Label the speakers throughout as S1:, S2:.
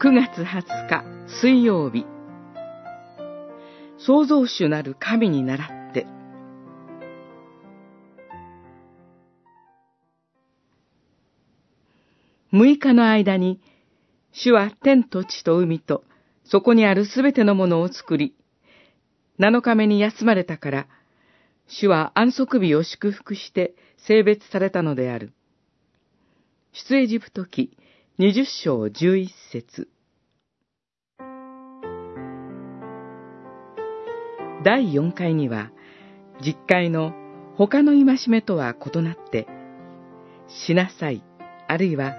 S1: 9月20日水曜日創造主なる神に倣って6日の間に主は天と地と海とそこにあるすべてのものを作り7日目に休まれたから主は安息日を祝福して性別されたのである。出エジプト記20章11節第4回には、実会の他の戒めとは異なって、しなさい、あるいは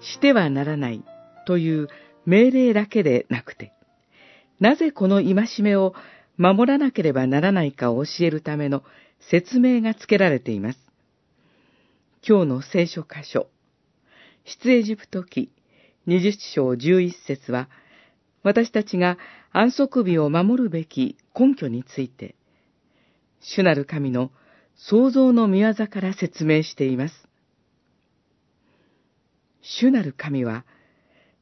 S1: してはならないという命令だけでなくて、なぜこの戒めを守らなければならないかを教えるための説明が付けられています。今日の聖書箇所、出エジプト記20章11節は、私たちが安息日を守るべき根拠について、主なる神の創造の見業から説明しています。主なる神は、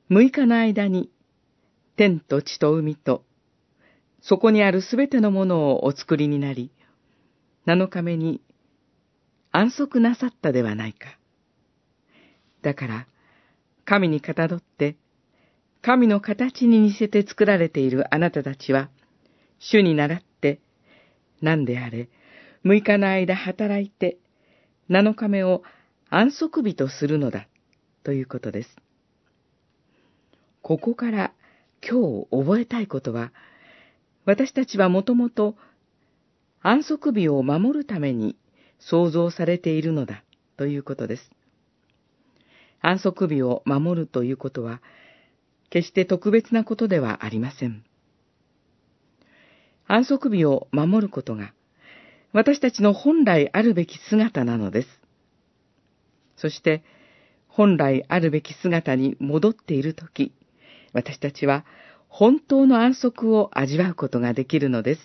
S1: 6日の間に、天と地と海と、そこにあるすべてのものをお作りになり、7日目に安息なさったではないか。だから、神にかたどって、神の形に似せて作られているあなたたちは、主に倣って、何であれ、6日の間働いて、7日目を安息日とするのだ、ということです。ここから今日覚えたいことは、私たちはもともと安息日を守るために創造されているのだということです。安息日を守るということは、決して特別なことではありません。安息日を守ることが、私たちの本来あるべき姿なのです。そして、本来あるべき姿に戻っているとき、私たちは本当の安息を味わうことができるのです。